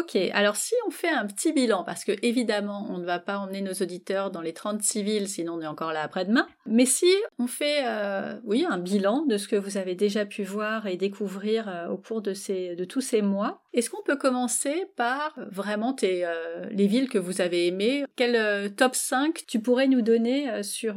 Ok, alors si on fait un petit bilan, parce que évidemment on ne va pas emmener nos auditeurs dans les 36 villes, sinon on est encore là après-demain, mais si on fait euh, oui, un bilan de ce que vous avez déjà pu voir et découvrir euh, au cours de, ces, de tous ces mois, est-ce qu'on peut commencer par euh, vraiment les villes que vous avez aimées? Quel top 5 tu pourrais nous donner sur,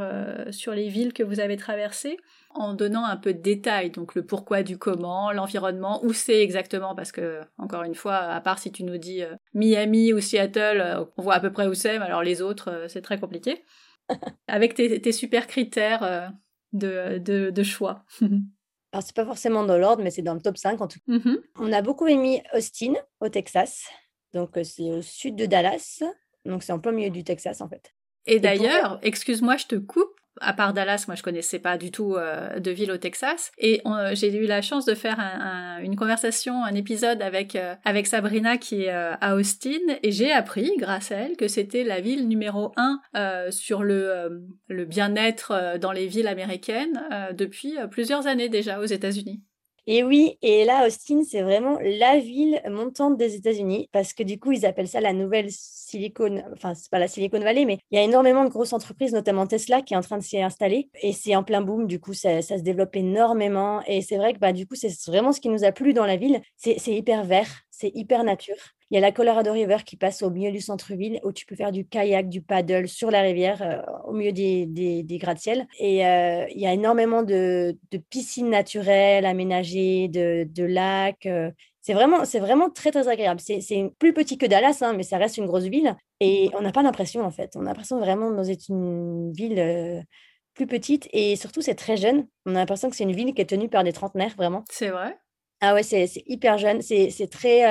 sur les villes que vous avez traversées? En donnant un peu de détails, donc le pourquoi du comment, l'environnement, où c'est exactement, parce que, encore une fois, à part si tu nous dis euh, Miami ou Seattle, euh, on voit à peu près où c'est, mais alors les autres, euh, c'est très compliqué. Avec tes, super critères de, de, choix. alors, c'est pas forcément dans l'ordre, mais c'est dans le top 5 en tout cas. Mm-hmm. On a beaucoup aimé Austin, au Texas. Donc, c'est au sud de Dallas. Donc, c'est en plein milieu du Texas, en fait. Et d'ailleurs, excuse-moi, je te coupe, à part Dallas, moi je connaissais pas du tout euh, de ville au Texas. Et j'ai eu la chance de faire une conversation, un épisode avec euh, avec Sabrina qui est euh, à Austin, et j'ai appris grâce à elle que c'était la ville numéro un sur le le bien-être dans les villes américaines depuis plusieurs années déjà aux États-Unis. Et oui, et là, Austin, c'est vraiment la ville montante des États-Unis parce que du coup, ils appellent ça la nouvelle Silicon, enfin, c'est pas la Silicon Valley, mais il y a énormément de grosses entreprises, notamment Tesla, qui est en train de s'y installer et c'est en plein boom. Du coup, ça, se développe énormément et c'est vrai que bah, du coup, c'est vraiment ce qui nous a plu dans la ville. C'est hyper vert, c'est hyper nature. Il y a la Colorado River qui passe au milieu du centre-ville où tu peux faire du kayak, du paddle sur la rivière euh, au milieu des, des, gratte-ciel. Et euh, il y a énormément de, piscines naturelles aménagées, de, de lacs. Euh. c'est vraiment, c'est vraiment très, très agréable. C'est, plus petit que Dallas, hein, mais ça reste une grosse ville. Et on n'a pas l'impression, en fait. On a l'impression vraiment d'être une ville plus petite. Et surtout, c'est très jeune. On a l'impression que c'est une ville qui est tenue par des trentenaires, vraiment. C'est vrai. Ah ouais, c'est, hyper jeune. C'est, très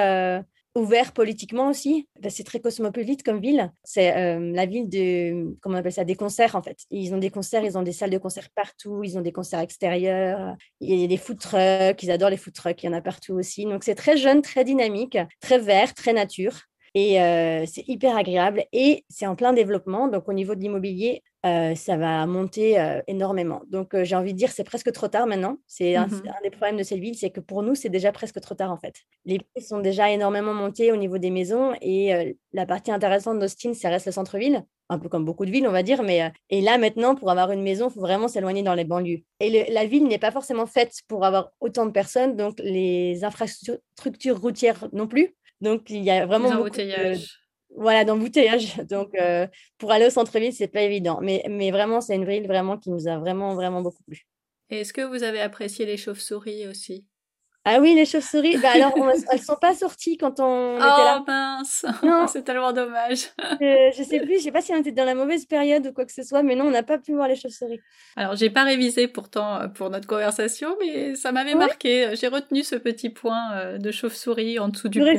ouvert politiquement aussi. C'est très cosmopolite comme ville. C'est euh, la ville de, comment on appelle ça, des concerts en fait. Ils ont des concerts, ils ont des salles de concert partout, ils ont des concerts extérieurs. Il y a des food trucks, ils adorent les food trucks, il y en a partout aussi. Donc c'est très jeune, très dynamique, très vert, très nature. Et euh, c'est hyper agréable et c'est en plein développement. Donc, au niveau de l'immobilier, euh, ça va monter euh, énormément. Donc, j'ai envie de dire, c'est presque trop tard maintenant. C'est un, mmh un, des problèmes de cette ville, c'est que pour nous, c'est déjà presque trop tard en fait. Les prix sont déjà énormément montés au niveau des maisons et la partie intéressante d'Austin, ça reste le centre-ville, un peu comme beaucoup de villes, on va dire. Mais et là, maintenant, pour avoir une maison, il faut vraiment s'éloigner dans les banlieues. Et la ville n'est pas forcément faite pour avoir autant de personnes, donc les infrastructures routières non plus. Donc, il y a vraiment. D'embouteillage. Voilà, d'embouteillage. Donc, euh, pour aller au centre-ville, c'est pas évident. Mais, mais vraiment, c'est une ville vraiment qui nous a vraiment, vraiment beaucoup plu. Et est-ce que vous avez apprécié les chauves-souris aussi? Ah oui, les chauves-souris? Bah alors, elles sont pas sorties quand on était là. Oh mince Non, c'est tellement dommage. je, je sais plus, je sais pas si on était dans la mauvaise période ou quoi que ce soit, mais non, on n'a pas pu voir les chauves-souris. Alors, j'ai pas révisé pourtant euh, pour notre conversation, mais ça m'avait marqué. J'ai retenu ce petit point euh, de chauve-souris en dessous du pont.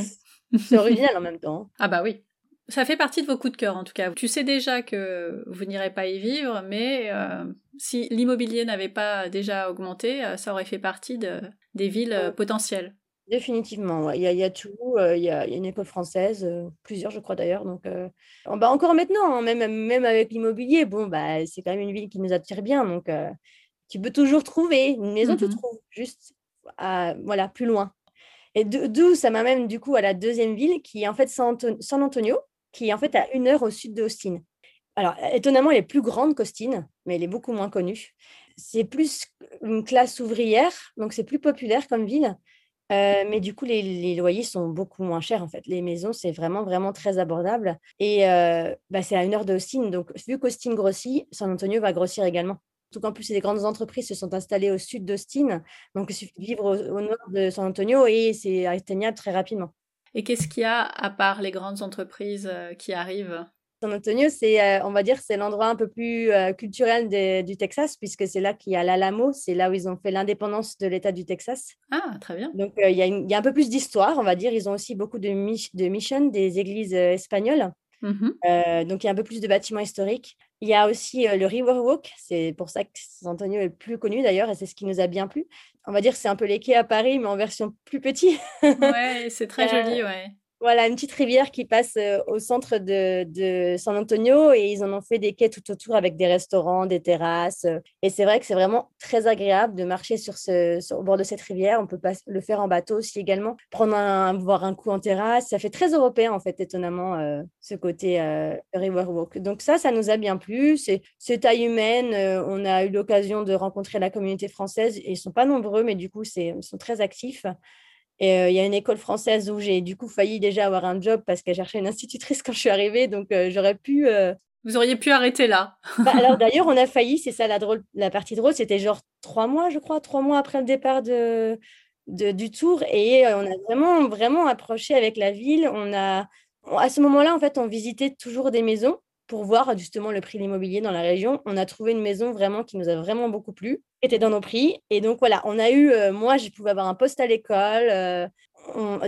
C'est original en même temps. Ah bah oui. Ça fait partie de vos coups de cœur en tout cas. Tu sais déjà que vous n'irez pas y vivre, mais euh, si l'immobilier n'avait pas déjà augmenté, euh, ça aurait fait partie de, des villes euh, potentielles. Définitivement, il, y a, tout. Il y, a, une école française, plusieurs je crois d'ailleurs. Donc, bah encore maintenant, hein, même, même avec l'immobilier, bon, bah, c'est quand même une ville qui nous attire bien. Donc, tu peux toujours trouver une maison, tu mm-hmm. trouves juste voilà, plus loin. Et d'où ça m'amène du coup à la deuxième ville qui est en fait San, Antonio, qui est en fait à une heure au sud d'Austin. Alors, étonnamment, elle est plus grande qu'Austin, mais elle est beaucoup moins connue. C'est plus une classe ouvrière, donc c'est plus populaire comme ville. Euh, mais du coup, les, loyers sont beaucoup moins chers en fait. Les maisons, c'est vraiment, vraiment très abordable. Et euh, bah, c'est à une heure d'Austin. Donc, vu qu'Austin grossit, San Antonio va grossir également. Surtout qu'en plus, les grandes entreprises se sont installées au sud d'Austin. Donc, il suffit de vivre au, nord de San Antonio et c'est atteignable très rapidement. Et qu'est-ce qu'il y a à part les grandes entreprises euh, qui arrivent? San Antonio, c'est, euh, on va dire, c'est l'endroit un peu plus euh, culturel du Texas, puisque c'est là qu'il y a l'Alamo, c'est là où ils ont fait l'indépendance de l'État du Texas. Ah, très bien. Donc, il y, a un peu plus d'histoire, on va dire. Ils ont aussi beaucoup de, de missions, des églises espagnoles. Mmh donc, il y a un peu plus de bâtiments historiques. Il y a aussi le Riverwalk, c'est pour ça que San Antonio est le plus connu d'ailleurs, et c'est ce qui nous a bien plu. On va dire que c'est un peu les quais à Paris, mais en version plus petit. ouais, c'est très joli, ouais. Voilà, une petite rivière qui passe euh, au centre de, San Antonio et ils en ont fait des quais tout autour avec des restaurants, des terrasses. Et c'est vrai que c'est vraiment très agréable de marcher sur ce, au bord de cette rivière. On peut pas le faire en bateau aussi également, prendre un, voir un coup en terrasse. Ça fait très européen en fait, étonnamment, euh, ce côté euh, Riverwalk. Donc ça, ça nous a bien plu. C'est taille humaine. Euh, on a eu l'occasion de rencontrer la communauté française. Ils sont pas nombreux, mais du coup, ils sont très actifs. Et euh, il y a une école française où j'ai du coup failli déjà avoir un job parce qu'elle cherchait une institutrice quand je suis arrivée. Donc euh, j'aurais pu. Euh, Vous auriez pu arrêter là. Bah, alors d'ailleurs, on a failli, c'est ça la, drôle, la partie drôle, c'était genre trois mois, je crois, trois mois après le départ de, de du tour. Et on a vraiment, vraiment approché avec la ville. On a, à ce moment-là, en fait, on visitait toujours des maisons pour voir justement le prix de l'immobilier dans la région. On a trouvé une maison vraiment qui nous a vraiment beaucoup plu, était dans nos prix. Et donc voilà, on a eu, euh, moi, je pouvais avoir un poste à l'école. Euh,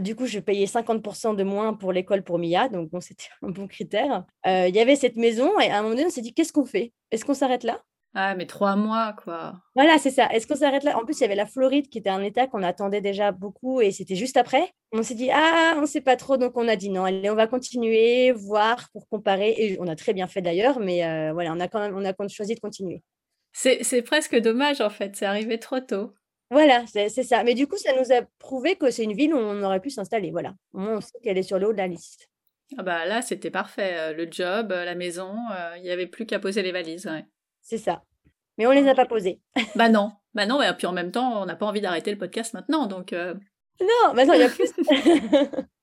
du coup, je payais 50% de moins pour l'école pour Mia, donc bon, c'était un bon critère. Euh, il y avait cette maison et à un moment donné, on s'est dit, qu'est-ce qu'on fait? Est-ce qu'on s'arrête là? Ah, mais trois mois, quoi. Voilà, c'est ça. Est-ce qu'on s'arrête là? En plus, il y avait la Floride qui était un état qu'on attendait déjà beaucoup et c'était juste après. On s'est dit, ah, on ne sait pas trop, donc on a dit non, allez, on va continuer, voir pour comparer. Et on a très bien fait d'ailleurs, mais euh, voilà, on a quand même on a choisi de continuer. C'est presque dommage, en fait, c'est arrivé trop tôt. Voilà, c'est ça. Mais du coup, ça nous a prouvé que c'est une ville où on aurait pu s'installer. Voilà, on sait qu'elle est sur le haut de la liste. Ah bah là, c'était parfait. Euh, le job, euh, la maison, il n'y avait plus qu'à poser les valises. Ouais. C'est ça. Mais on les a pas posés. bah non. Bah non, et puis en même temps, on n'a pas envie d'arrêter le podcast maintenant, donc... Euh. Non, maintenant il y a plus.